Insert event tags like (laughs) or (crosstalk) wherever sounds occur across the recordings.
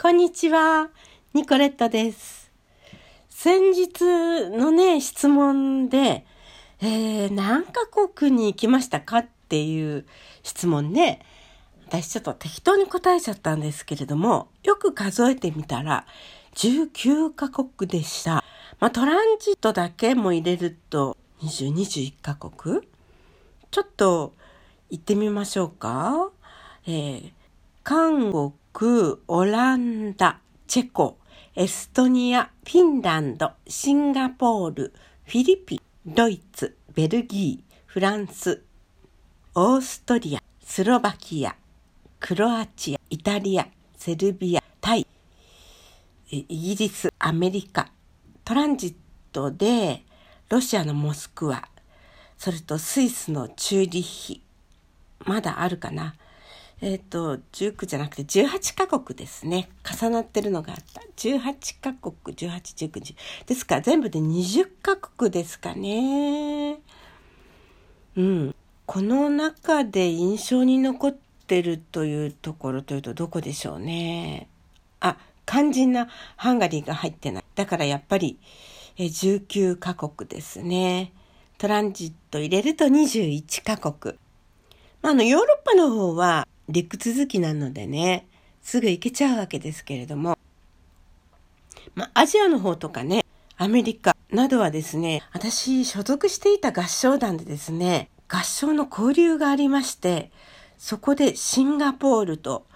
こんにちは、ニコレットです。先日のね、質問で、えー、何カ国に行きましたかっていう質問ね、私ちょっと適当に答えちゃったんですけれども、よく数えてみたら、19カ国でした。まあ、トランジットだけも入れると、20、21カ国？ちょっと行ってみましょうか。えー、韓国、オランダ、チェコ、エストニア、フィンランド、シンガポール、フィリピン、ドイツ、ベルギー、フランス、オーストリア、スロバキア、クロアチア、イタリア、セルビア、タイ、イギリス、アメリカ、トランジットでロシアのモスクワ、それとスイスのチューリッヒ、まだあるかな。えっ、ー、と、19じゃなくて18カ国ですね。重なってるのがあった。18カ国、18、19、10。ですから全部で20カ国ですかね。うん。この中で印象に残ってるというところというとどこでしょうね。あ、肝心なハンガリーが入ってない。だからやっぱり19カ国ですね。トランジット入れると21カ国。まあ、あの、ヨーロッパの方は陸続きなのでね、すぐ行けちゃうわけですけれども、ま、アジアの方とかね、アメリカなどはですね、私所属していた合唱団でですね、合唱の交流がありまして、そこでシンガポールと、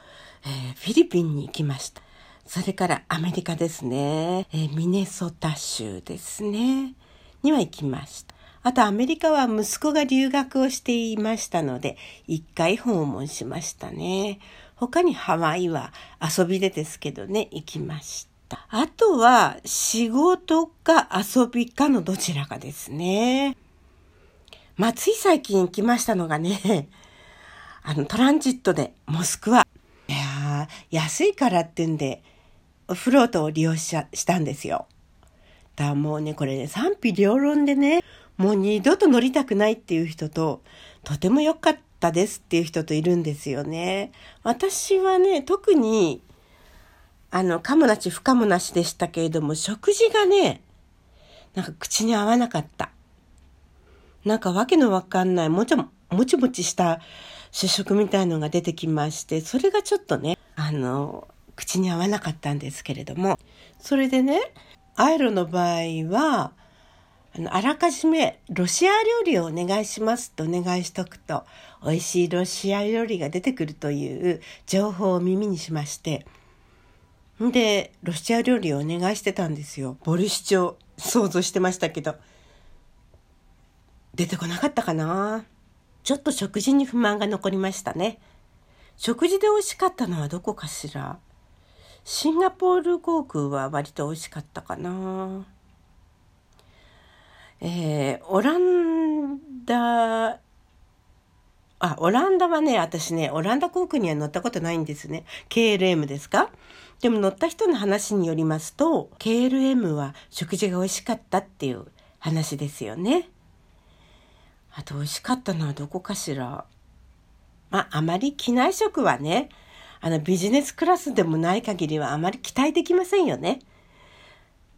えー、フィリピンに行きました。それからアメリカですね、えー、ミネソタ州ですね、には行きました。あとアメリカは息子が留学をしていましたので、一回訪問しましたね。他にハワイは遊びでですけどね、行きました。あとは仕事か遊びかのどちらかですね。まあ、つい最近行きましたのがね、(laughs) あのトランジットでモスクワ。いや安いからってんで、フロートを利用ししたんですよ。だもうね、これね、賛否両論でね、もう二度と乗りたくないっていう人と、とても良かったですっていう人といるんですよね。私はね、特に、あの、かもなし不可もなしでしたけれども、食事がね、なんか口に合わなかった。なんかわけのわかんない、もちも、もちもちした主食みたいのが出てきまして、それがちょっとね、あの、口に合わなかったんですけれども、それでね、アイロの場合は、あの、あらかじめロシア料理をお願いしますとお願いしとくと、美味しいロシア料理が出てくるという情報を耳にしまして、んで、ロシア料理をお願いしてたんですよ。ボルシチを想像してましたけど、出てこなかったかな？ちょっと食事に不満が残りましたね。食事で美味しかったのはどこかしら？シンガポール航空は割と美味しかったかな。えー、オランダ、あ、オランダはね、私ね、オランダ航空には乗ったことないんですね。KLM ですか？でも乗った人の話によりますと、KLM は食事が美味しかったっていう話ですよね。あと美味しかったのはどこかしら？まあ、あまり機内食はね、あのビジネスクラスでもない限りはあまり期待できませんよね。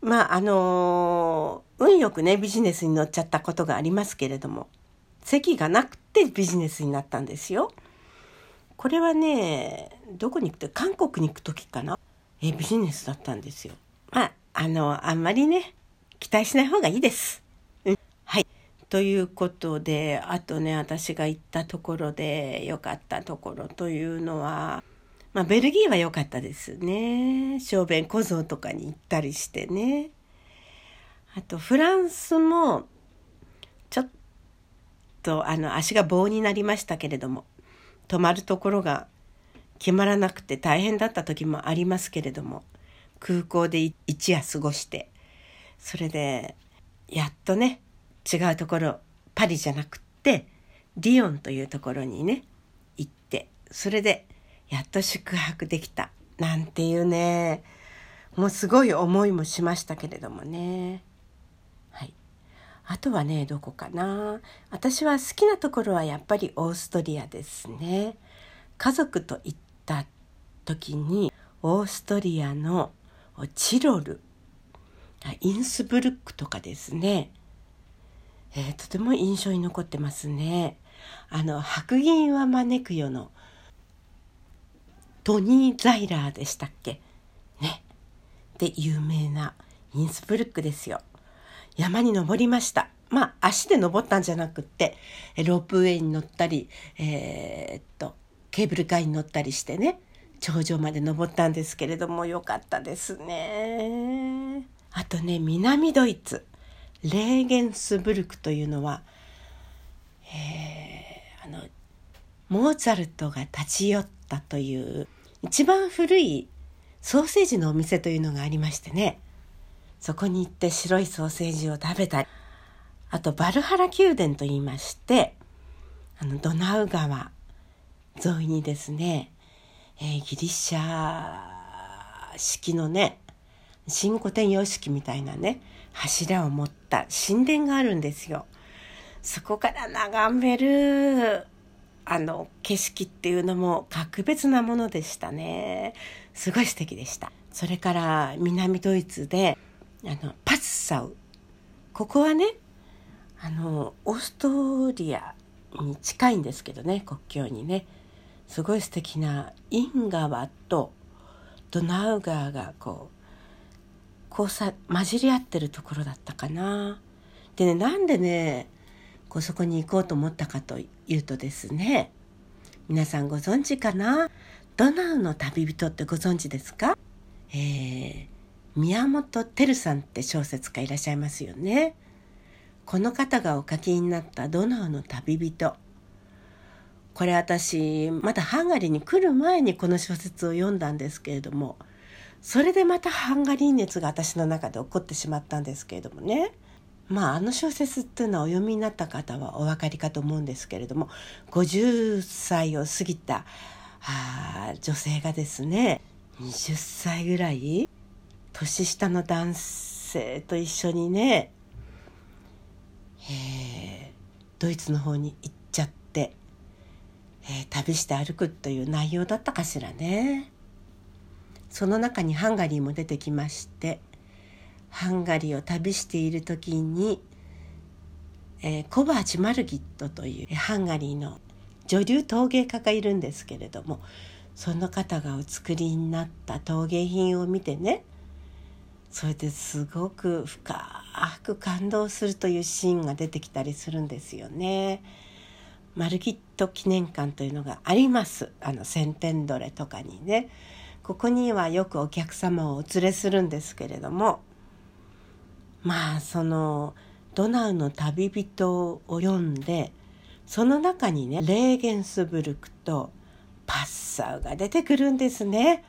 まあ、あのー、運よくね、ビジネスに乗っちゃったことがありますけれども、席がなくてビジネスになったんですよ。これはね、どこに行くと、韓国に行く時かな？え、ビジネスだったんですよ。まあ、あの、あんまりね、期待しない方がいいです。うん。はい。ということで、あとね、私が行ったところで良かったところというのは、まあ、ベルギーは良かったですね。小便小僧とかに行ったりしてね。あと、フランスも、ちょっと、あの、足が棒になりましたけれども、泊まるところが決まらなくて大変だった時もありますけれども、空港で一夜過ごして、それで、やっとね、違うところ、パリじゃなくって、リヨンというところにね、行って、それで、やっと宿泊できた。なんていうね。もうすごい思いもしましたけれどもね。はい。あとはねどこかな。私は好きなところはやっぱりオーストリアですね。家族と行った時にオーストリアのチロル。インスブルックとかですね、えー、とても印象に残ってますね。あの白銀は招くよのトニー・ザイラーでしたっけ？ね。で有名なインスブルックですよ。山に登りました。まあ足で登ったんじゃなくってロープウェイに乗ったり、えー、っとケーブルカーに乗ったりしてね頂上まで登ったんですけれどもよかったですね。あとね南ドイツレーゲンスブルクというのは、えー、あのモーツァルトが立ち寄ったという一番古いソーセージのお店というのがありましてねそこに行って白いソーセージを食べたりあとバルハラ宮殿といいましてあのドナウ川沿いにですね、えー、ギリシャ式のね新古典様式みたいなね柱を持った神殿があるんですよ。そこから眺めるあの景色っていうのも格別なものでしたね。すごい素敵でした。それから南ドイツであのパッサウここはねあのオーストリアに近いんですけどね国境にねすごい素敵なイン川とドナウ川がこう交差混じり合ってるところだったかな。でねなんでねこうそこに行こうと思ったかというとですね皆さんご存知かな？ドナウの旅人ってご存知ですか？えー、宮本照さんって小説家いらっしゃいますよね。この方がお書きになったドナウの旅人。これ私まだハンガリーに来る前にこの小説を読んだんですけれどもそれでまたハンガリー熱が私の中で起こってしまったんですけれどもねまああの小説っていうのはお読みになった方はお分かりかと思うんですけれども50歳を過ぎたあ女性がですね20歳ぐらい年下の男性と一緒にね、えー、ドイツの方に行っちゃって、えー、旅して歩くという内容だったかしらね。その中にハンガリーも出てきましてハンガリーを旅している時に、えー、コバーチ・マルギットというハンガリーの女流陶芸家がいるんですけれどもその方がお作りになった陶芸品を見てねそれですごく深く感動するというシーンが出てきたりするんですよね。マルギット記念館というのがありますあのセンテンドレとかにねここにはよくお客様をお連れするんですけれどもまあそのドナウの旅人を読んでその中にねレーゲンスブルクとパッサウが出てくるんですね。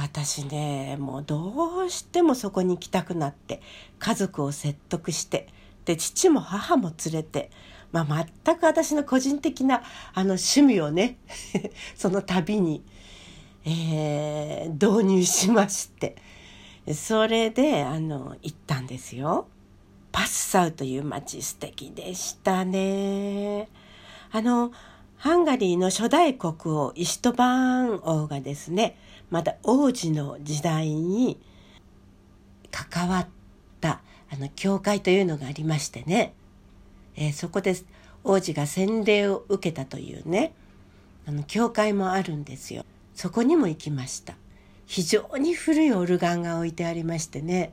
私ねもうどうしてもそこに行きたくなって家族を説得してで父も母も連れて、まあ、全く私の個人的なあの趣味をね (laughs) その旅にえー、導入しましてそれであの行ったんですよ。パッサウという街素敵でしたね。あのハンガリーの初代国王イシトバーン王がですねまだ王子の時代に関わったあの教会というのがありましてね、えー、そこで王子が洗礼を受けたというねあの教会もあるんですよ。そこにも行きました非常に古いオルガンが置いてありましてね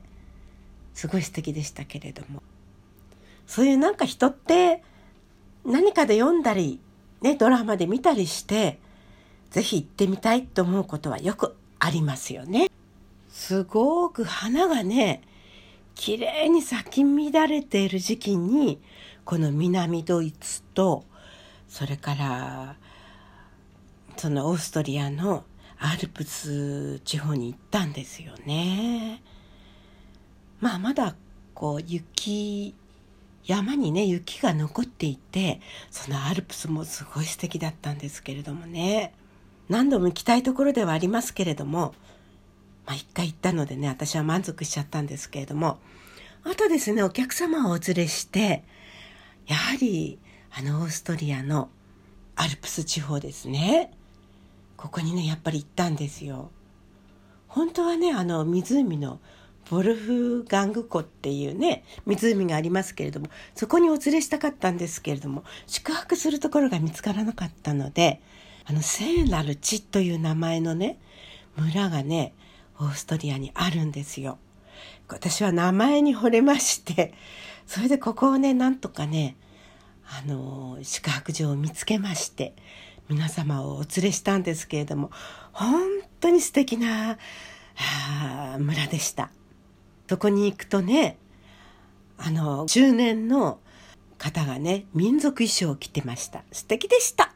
すごい素敵でしたけれどもそういうなんか人って何かで読んだり、ね、ドラマで見たりして是非行ってみたいと思うことはよくありますよね。すごく花がね綺麗に咲き乱れている時期にこの南ドイツとそれからそのオーストリアのアルプス地方に行ったんですよね。まあまだこう雪山にね雪が残っていてそのアルプスもすごい素敵だったんですけれどもね何度も行きたいところではありますけれどもまあ一回行ったのでね私は満足しちゃったんですけれどもあとですねお客様をお連れしてやはりあのオーストリアのアルプス地方ですねここにねやっぱり行ったんですよ本当はねあの湖のボルフガング湖っていうね湖がありますけれどもそこにお連れしたかったんですけれども宿泊するところが見つからなかったのであの聖なる地という名前のね村がねオーストリアにあるんですよ。私は名前に惚れましてそれでここをねなんとかねあの宿泊所を見つけまして皆様をお連れしたんですけれども本当に素敵なあ村でした。そこに行くとねあの中年の方がね民族衣装を着てました。素敵でした。